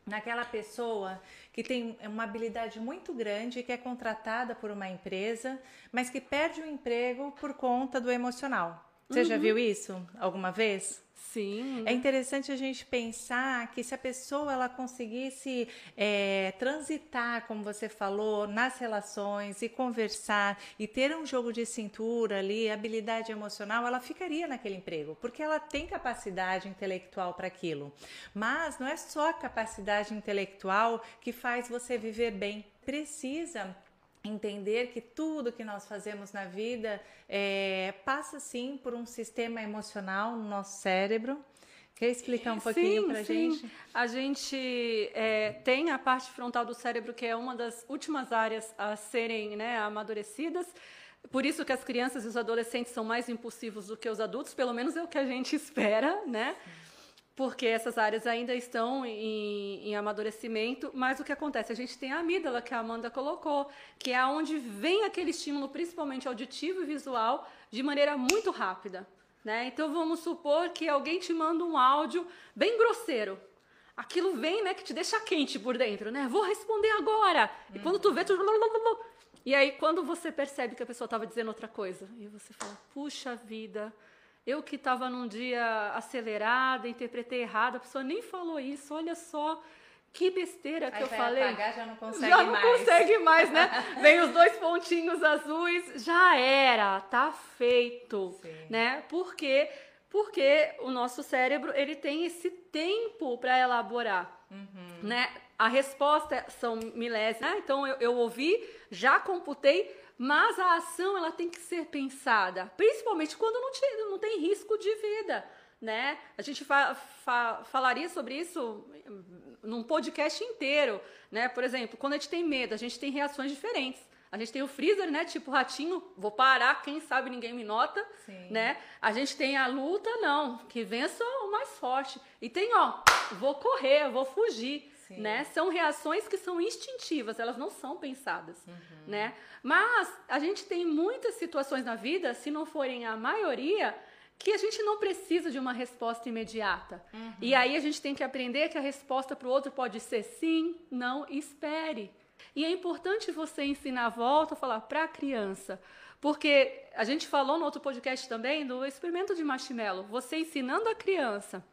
naquela pessoa que tem uma habilidade muito grande, que é contratada por uma empresa, mas que perde o emprego por conta do emocional. Você uhum. já viu isso alguma vez? Sim. É interessante a gente pensar que se a pessoa ela conseguisse é, transitar, como você falou, nas relações e conversar e ter um jogo de cintura ali, habilidade emocional, ela ficaria naquele emprego, porque ela tem capacidade intelectual para aquilo. Mas não é só a capacidade intelectual que faz você viver bem. Precisa entender que tudo que nós fazemos na vida é, passa sim por um sistema emocional no nosso cérebro. Quer explicar um pouquinho para a gente? A gente é, tem a parte frontal do cérebro que é uma das últimas áreas a serem né, amadurecidas. Por isso que as crianças e os adolescentes são mais impulsivos do que os adultos, pelo menos é o que a gente espera, né? Porque essas áreas ainda estão em, em, amadurecimento, mas o que acontece? A gente tem a amígdala, que a Amanda colocou, que é onde vem aquele estímulo, principalmente auditivo e visual, de maneira muito rápida. Né? Então vamos supor que alguém te manda um áudio bem grosseiro. Aquilo vem, né, que te deixa quente por dentro, né? Vou responder agora. E quando tu vê, tu... E aí, quando você percebe que a pessoa estava dizendo outra coisa, e você fala, puxa vida, eu que estava num dia acelerada, interpretei errado, a pessoa nem falou isso, olha só. Que besteira que Aí eu falei. Apagar, já não consegue já não mais. consegue mais, né? Vem os dois pontinhos azuis, já era, tá feito, Sim. né? Por quê? Porque o nosso cérebro ele tem esse tempo para elaborar, uhum. né? A resposta são milésimos, né? Então eu, eu ouvi, já computei, mas a ação ela tem que ser pensada, principalmente quando não, te, não tem risco de vida. Né? A gente fa fa falaria sobre isso num podcast inteiro. Né? Por exemplo, quando a gente tem medo, a gente tem reações diferentes. A gente tem o freezer, né? Tipo ratinho, vou parar, quem sabe ninguém me nota, Sim. né? A gente tem a luta, não, que vença o mais forte. E tem, ó, vou correr, vou fugir, Sim. né? São reações que são instintivas, elas não são pensadas, Uhum. né? Mas a gente tem muitas situações na vida, se não forem a maioria, que a gente não precisa de uma resposta imediata. E aí a gente tem que aprender que a resposta para o outro pode ser sim, não, espere. E é importante você ensinar a volta a falar para a criança. Porque a gente falou no outro podcast também do experimento de marshmallow. Você ensinando a criança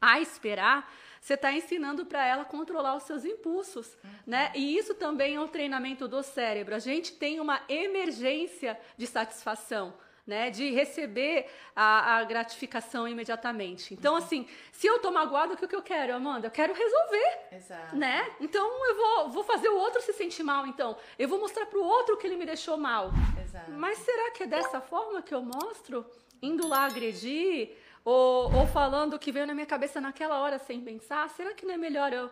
a esperar, você está ensinando para ela controlar os seus impulsos, né? E isso também é um treinamento do cérebro. A gente tem uma emergência de satisfação. Né, de receber a, a gratificação imediatamente. Então, assim, se eu tô magoada, o que, que eu quero, Amanda? Eu quero resolver Exato. né? Então eu vou, vou fazer o outro se sentir mal, então. Eu vou mostrar pro outro que ele me deixou mal. Exato. Mas será que é dessa forma que eu mostro? Indo lá agredir? Ou, ou falando o que veio na minha cabeça naquela hora sem pensar? Será que não é melhor eu.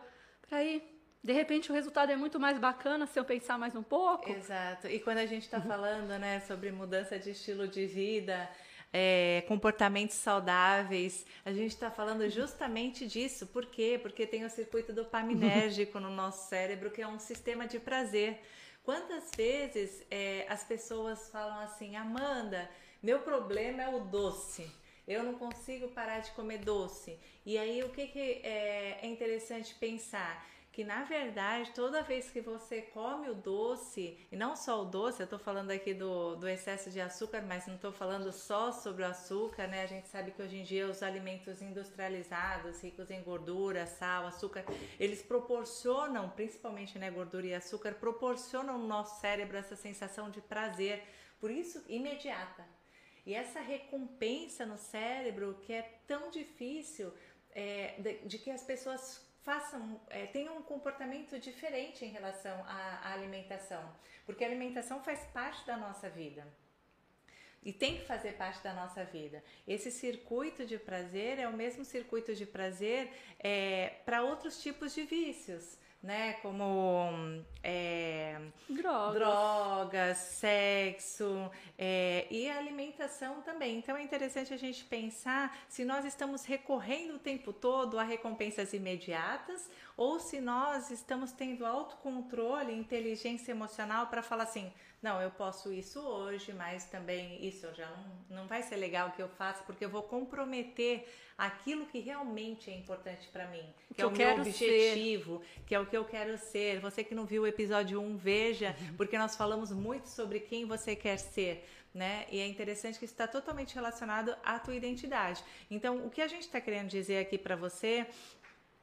Peraí, de repente o resultado é muito mais bacana se eu pensar mais um pouco? Exato. E quando a gente está falando, né, sobre mudança de estilo de vida, é, comportamentos saudáveis, a gente está falando justamente disso. Por quê? Porque tem o circuito dopaminérgico no nosso cérebro, que é um sistema de prazer. Quantas vezes é, as pessoas falam assim, Amanda, meu problema é o doce. Eu não consigo parar de comer doce. E aí o que, que é, é interessante pensar? que na verdade toda vez que você come o doce, e não só o doce, eu estou falando aqui do, do excesso de açúcar, mas não estou falando só sobre o açúcar, né? A gente sabe que hoje em dia os alimentos industrializados, ricos em gordura, sal, açúcar, eles proporcionam, principalmente né, gordura e açúcar, proporcionam no nosso cérebro essa sensação de prazer, por isso imediata. E essa recompensa no cérebro que é tão difícil é, de, de que as pessoas façam, é, tenham um comportamento diferente em relação à, à, alimentação, porque a alimentação faz parte da nossa vida e tem que fazer parte da nossa vida. Esse circuito de prazer é o mesmo circuito de prazer é, para outros tipos de vícios. Né, como é, drogas. drogas, sexo é, e alimentação também. Então é interessante a gente pensar se nós estamos recorrendo o tempo todo a recompensas imediatas ou se nós estamos tendo autocontrole, inteligência emocional para falar assim, não, eu posso isso hoje, mas também isso já não, não vai ser legal que eu faça porque eu vou comprometer aquilo que realmente é importante para mim, que, que é o eu meu quero objetivo, ser. que é o que eu quero ser. Você que não viu o episódio 1, veja, porque nós falamos muito sobre quem você quer ser. Né? E é interessante que está totalmente relacionado à tua identidade. Então, o que a gente está querendo dizer aqui para você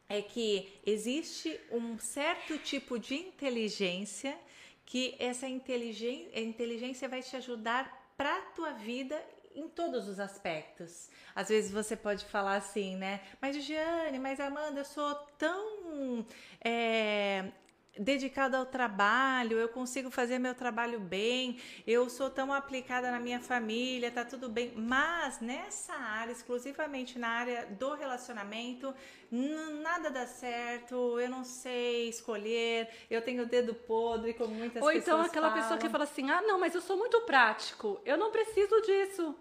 é que existe um certo tipo de inteligência que essa inteligência, inteligência vai te ajudar para a tua vida em todos os aspectos. Às vezes você pode falar assim, né? Mas Giane, mas Amanda, eu sou tão é, dedicada ao trabalho, eu consigo fazer meu trabalho bem, eu sou tão aplicada na minha família, tá tudo bem. Mas nessa área, exclusivamente na área do relacionamento, nada dá certo, eu não sei escolher, eu tenho o dedo podre, como muitas Ou pessoas então aquela falam. pessoa que fala assim: ah, não, mas eu sou muito prático, eu não preciso disso.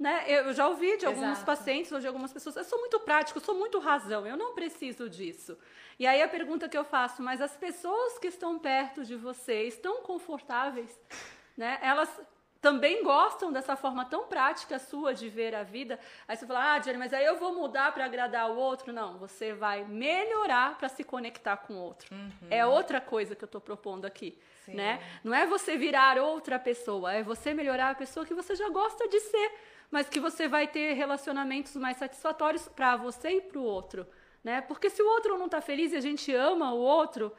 Né? Eu já ouvi de alguns Exato. pacientes ou de algumas pessoas, eu sou muito prático, sou muito razão, eu não preciso disso. E aí a pergunta que eu faço, mas as pessoas que estão perto de você estão confortáveis? Né? Elas também gostam dessa forma tão prática sua de ver a vida. Aí você fala, ah, Jenny, mas aí eu vou mudar para agradar o outro. Não, você vai melhorar para se conectar com o outro. Uhum. É outra coisa que eu estou propondo aqui. Né? Não é você virar outra pessoa, é você melhorar a pessoa que você já gosta de ser, mas que você vai ter relacionamentos mais satisfatórios para você e para o outro. Né? Porque se o outro não está feliz e a gente ama o outro,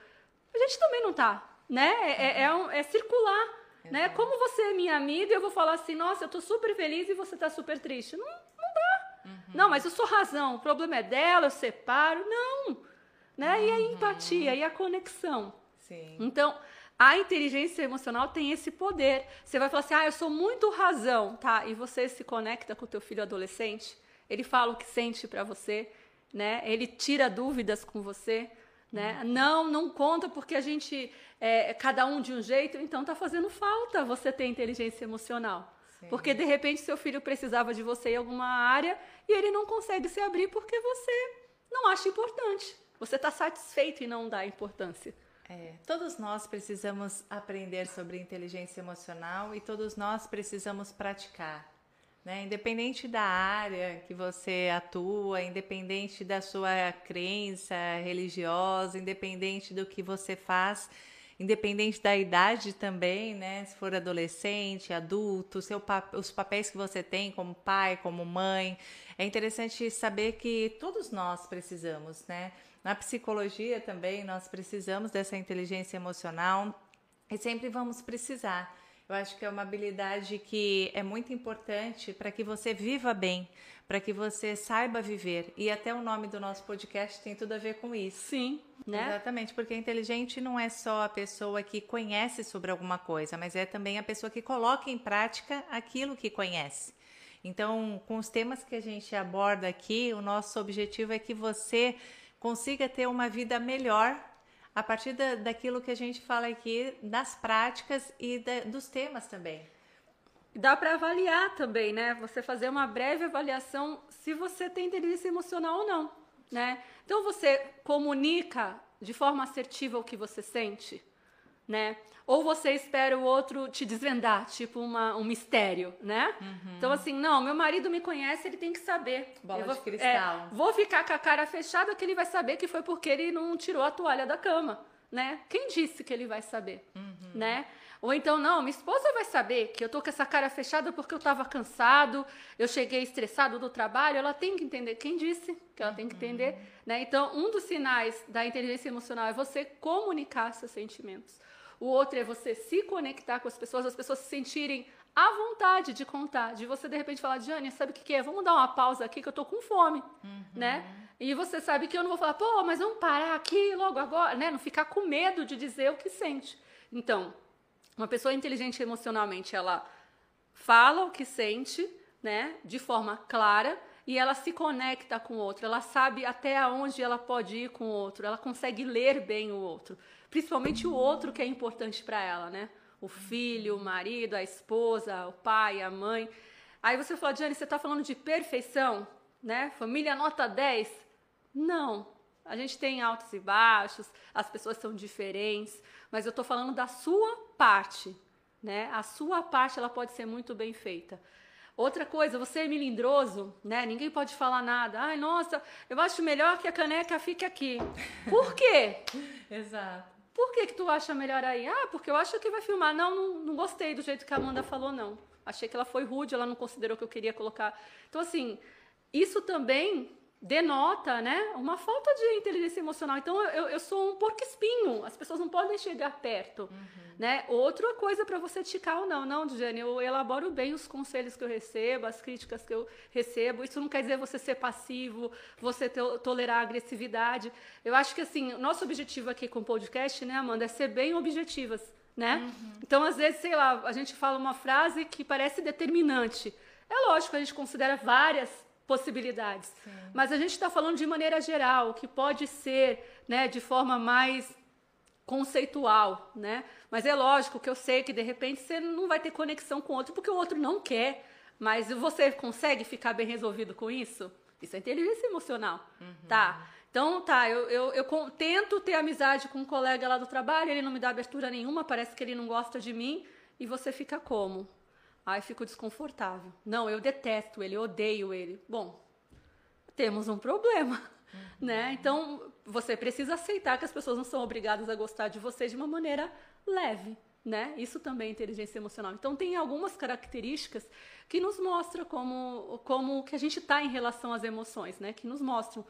a gente também não está. Né? É, é, um, é circular. Né? Como você é minha amiga, eu vou falar assim, nossa, eu tô super feliz e você tá super triste. Não, não dá. Uhum. Não, mas eu sou razão, o problema é dela, eu separo. Não. Né? Uhum. E a empatia, e a conexão. Sim. Então, a inteligência emocional tem esse poder. Você vai falar assim, ah, eu sou muito razão, tá? E você se conecta com o teu filho adolescente, ele fala o que sente para você, né? Ele tira dúvidas com você. Né? Não, não conta porque a gente é cada um de um jeito, então tá fazendo falta você ter inteligência emocional. Sim. Porque de repente seu filho precisava de você em alguma área e ele não consegue se abrir porque você não acha importante. Você está satisfeito e não dá importância. É, todos nós precisamos aprender sobre inteligência emocional e todos nós precisamos praticar. Né? Independente da área que você atua, independente da sua crença religiosa, independente do que você faz, independente da idade também, né? Se for adolescente, adulto, seu, os papéis que você tem como pai, como mãe. É interessante saber que todos nós precisamos, né? Na psicologia também nós precisamos dessa inteligência emocional e sempre vamos precisar. Eu acho que é uma habilidade que é muito importante para que você viva bem, para que você saiba viver. E até o nome do nosso podcast tem tudo a ver com isso. Sim, né? Exatamente, porque inteligente não é só a pessoa que conhece sobre alguma coisa, mas é também a pessoa que coloca em prática aquilo que conhece. Então, com os temas que a gente aborda aqui, o nosso objetivo é que você consiga ter uma vida melhor a partir da, daquilo que a gente fala aqui, das práticas e da, dos temas também. Dá para avaliar também, né? Você fazer uma breve avaliação se você tem inteligência emocional ou não, né? Então você comunica de forma assertiva o que você sente, né? Ou você espera o outro te desvendar, tipo uma, um mistério, né? Uhum. Então, assim, não, meu marido me conhece, ele tem que saber. Bola vou, de cristal. É, vou ficar com a cara fechada que ele vai saber que foi porque ele não tirou a toalha da cama, né? Quem disse que ele vai saber, uhum. né? Ou então, não, minha esposa vai saber que eu tô com essa cara fechada porque eu tava cansado, eu cheguei estressado do trabalho, ela tem que entender. Quem disse que ela tem que entender? Uhum. Né? Então, um dos sinais da inteligência emocional é você comunicar seus sentimentos. O outro é você se conectar com as pessoas, as pessoas se sentirem à vontade de contar, de você de repente falar, Jane, sabe o que, que é? Vamos dar uma pausa aqui que eu tô com fome, uhum. né? E você sabe que eu não vou falar, pô, mas vamos parar aqui logo agora, né? Não ficar com medo de dizer o que sente. Então, uma pessoa inteligente emocionalmente, ela fala o que sente, né? De forma clara e ela se conecta com o outro, ela sabe até onde ela pode ir com o outro, ela consegue ler bem o outro principalmente o outro que é importante para ela, né? O filho, o marido, a esposa, o pai, a mãe. Aí você fala, Jane, você está falando de perfeição, né? Família nota 10? Não. A gente tem altos e baixos, as pessoas são diferentes, mas eu estou falando da sua parte, né? A sua parte ela pode ser muito bem feita. Outra coisa, você é melindroso, né? Ninguém pode falar nada. Ai, nossa, eu acho melhor que a caneca fique aqui. Por quê? Exato. Por que, que tu acha melhor aí? Ah, porque eu acho que vai filmar. Não, não, não gostei do jeito que a Amanda falou, não. Achei que ela foi rude, ela não considerou que eu queria colocar. Então, assim, isso também denota, né, uma falta de inteligência emocional. Então, eu, eu sou um porco espinho. As pessoas não podem chegar perto. Uhum. Né? Outra coisa para você ticar ou não, não, Jane, eu elaboro bem os conselhos que eu recebo, as críticas que eu recebo. Isso não quer dizer você ser passivo, você to tolerar a agressividade. Eu acho que assim, nosso objetivo aqui com o podcast, né, Amanda, é ser bem objetivas, né? Uhum. Então, às vezes, sei lá, a gente fala uma frase que parece determinante. É lógico, a gente considera várias possibilidades, Sim. mas a gente está falando de maneira geral, que pode ser, né, de forma mais conceitual, né? Mas é lógico que eu sei que de repente você não vai ter conexão com o outro porque o outro não quer. Mas você consegue ficar bem resolvido com isso? Isso é inteligência emocional, uhum. tá? Então, tá, eu, eu, eu, tento ter amizade com um colega lá do trabalho, ele não me dá abertura nenhuma, parece que ele não gosta de mim, e você fica como? Aí fico desconfortável. Não, eu detesto ele, eu odeio ele. Bom, temos um problema, uhum. né? Então, você precisa aceitar que as pessoas não são obrigadas a gostar de você de uma maneira leve, né? Isso também é inteligência emocional. Então tem algumas características que nos mostram como como que a gente está em relação às emoções, né? Que nos mostram.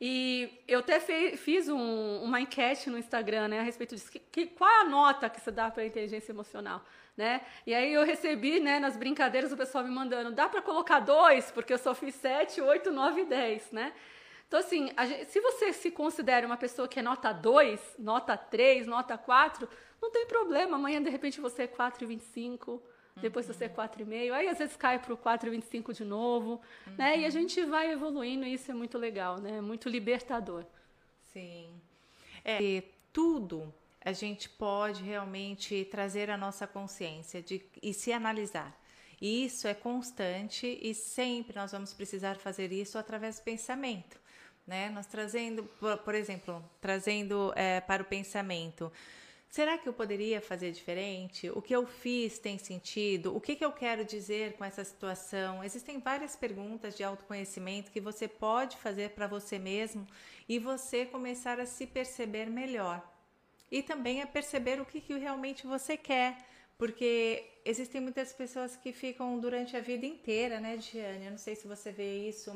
E eu até fe, fiz um, uma enquete no Instagram, né, a respeito disso. Que, que, qual é a nota que você dá para a inteligência emocional, né? E aí eu recebi, né, nas brincadeiras o pessoal me mandando, dá para colocar dois, porque eu só fiz sete, oito, nove, dez, né? Então, assim, gente, se você se considera uma pessoa que é nota 2, nota 3, nota 4, não tem problema. Amanhã, de repente, você é 4,25, depois uhum. você é 4,5, aí às vezes cai para o 4,25 de novo, uhum. né? E a uhum. gente vai evoluindo e isso é muito legal, né? É muito libertador. Sim. É, tudo a gente pode realmente trazer a nossa consciência de, e se analisar. E isso é constante e sempre nós vamos precisar fazer isso através do pensamento. Né? Nós trazendo, por, exemplo, trazendo é, para o pensamento. Será que eu poderia fazer diferente? O que eu fiz tem sentido? O que, que eu quero dizer com essa situação? Existem várias perguntas de autoconhecimento que você pode fazer para você mesmo e você começar a se perceber melhor. E também a perceber o que, que realmente você quer. Porque existem muitas pessoas que ficam durante a vida inteira, né, Diane? Eu não sei se você vê isso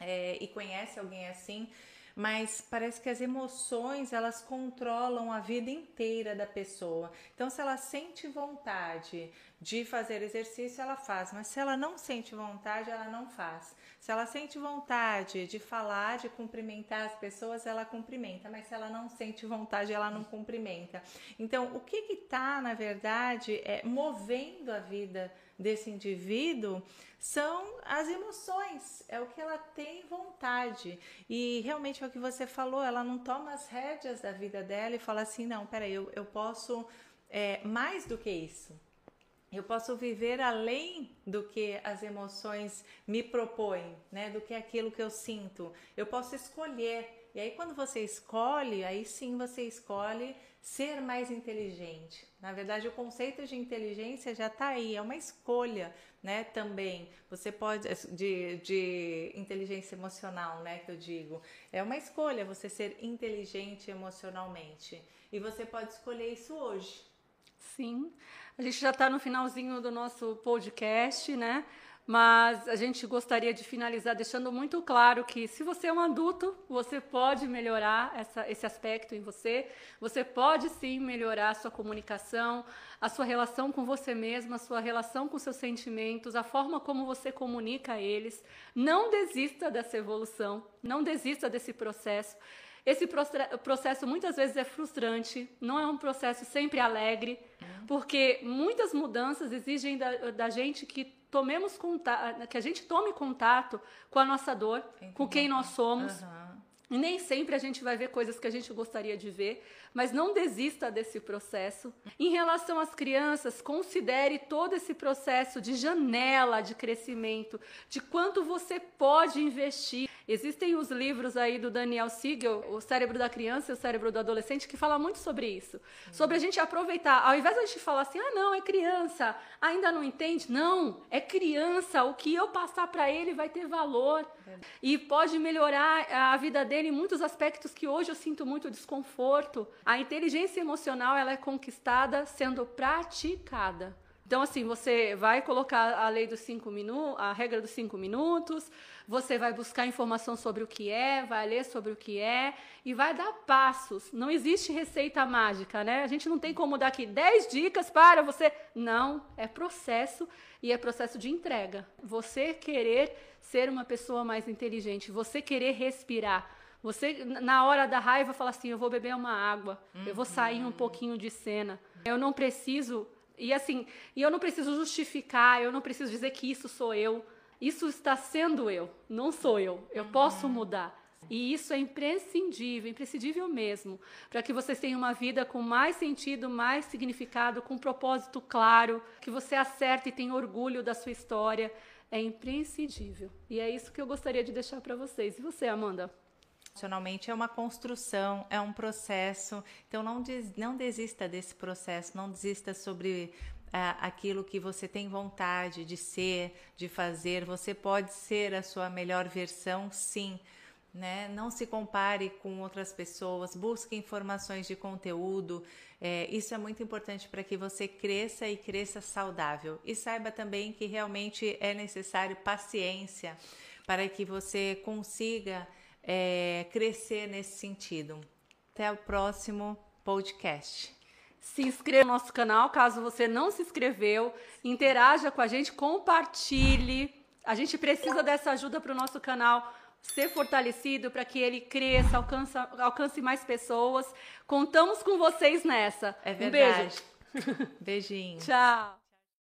é, e conhece alguém assim, mas parece que as emoções elas controlam a vida inteira da pessoa. Então, se ela sente vontade de fazer exercício, ela faz, mas se ela não sente vontade, ela não faz. Se ela sente vontade de falar, de cumprimentar as pessoas, ela cumprimenta, mas se ela não sente vontade, ela não cumprimenta. Então, o que está, na verdade, é movendo a vida desse indivíduo são as emoções, é o que ela tem vontade. E realmente é o que você falou, ela não toma as rédeas da vida dela e fala assim: não, peraí, eu, eu posso é, mais do que isso. Eu posso viver além do que as emoções me propõem, né? Do que aquilo que eu sinto. Eu posso escolher. E aí, quando você escolhe, aí sim você escolhe ser mais inteligente. Na verdade, o conceito de inteligência já está aí, é uma escolha, né? Também você pode de, de inteligência emocional, né? Que eu digo, é uma escolha você ser inteligente emocionalmente e você pode escolher isso hoje. Sim, a gente já está no finalzinho do nosso podcast, né? Mas a gente gostaria de finalizar deixando muito claro que se você é um adulto, você pode melhorar essa, esse aspecto em você. Você pode sim melhorar a sua comunicação, a sua relação com você mesma, a sua relação com seus sentimentos, a forma como você comunica eles. Não desista dessa evolução, não desista desse processo. Esse processo muitas vezes é frustrante, não é um processo sempre alegre, porque muitas mudanças exigem da, da gente que tomemos contato, que a gente tome contato com a nossa dor, Entendi. com quem nós somos. Uhum. E nem sempre a gente vai ver coisas que a gente gostaria de ver, mas não desista desse processo. Em relação às crianças, considere todo esse processo de janela de crescimento, de quanto você pode investir. Existem os livros aí do Daniel Siegel, O Cérebro da Criança e o Cérebro do Adolescente, que fala muito sobre isso. Sobre a gente aproveitar, ao invés de a gente falar assim, ah, não, é criança, ainda não entende. Não, é criança, o que eu passar para ele vai ter valor. E pode melhorar a vida dele em muitos aspectos que hoje eu sinto muito desconforto. A inteligência emocional ela é conquistada sendo praticada. Então, assim, você vai colocar a lei dos cinco minutos, a regra dos cinco minutos, você vai buscar informação sobre o que é, vai ler sobre o que é e vai dar passos. Não existe receita mágica, né? A gente não tem como dar aqui 10 dicas para você. Não, é processo e é processo de entrega. Você querer ser uma pessoa mais inteligente, você querer respirar. Você, na hora da raiva, fala assim: eu vou beber uma água, eu vou sair um uhum. pouquinho de cena. Eu não preciso e assim, e eu não preciso justificar, eu não preciso dizer que isso sou eu. Isso está sendo eu, não sou eu. Eu uhum. posso mudar. E isso é imprescindível, imprescindível mesmo, para que vocês tenham uma vida com mais sentido, mais significado, com um propósito claro, que você acerte e tenha orgulho da sua história. É imprescindível. E é isso que eu gostaria de deixar para vocês. E você, Amanda? É uma construção, é um processo. Então não, des, não desista desse processo, não desista sobre uh, aquilo que você tem vontade de ser, de fazer. Você pode ser a sua melhor versão, sim. Né? Não se compare com outras pessoas, busque informações de conteúdo. É, isso é muito importante para que você cresça e cresça saudável. E saiba também que realmente é necessário paciência para que você consiga é, crescer nesse sentido. Até o próximo podcast. Se inscreva no nosso canal, caso você não se inscreveu, interaja com a gente, compartilhe. A gente precisa dessa ajuda para o nosso canal ser fortalecido, para que ele cresça, alcance, alcance mais pessoas. Contamos com vocês nessa. É verdade. Um beijo. Beijinho. Tchau.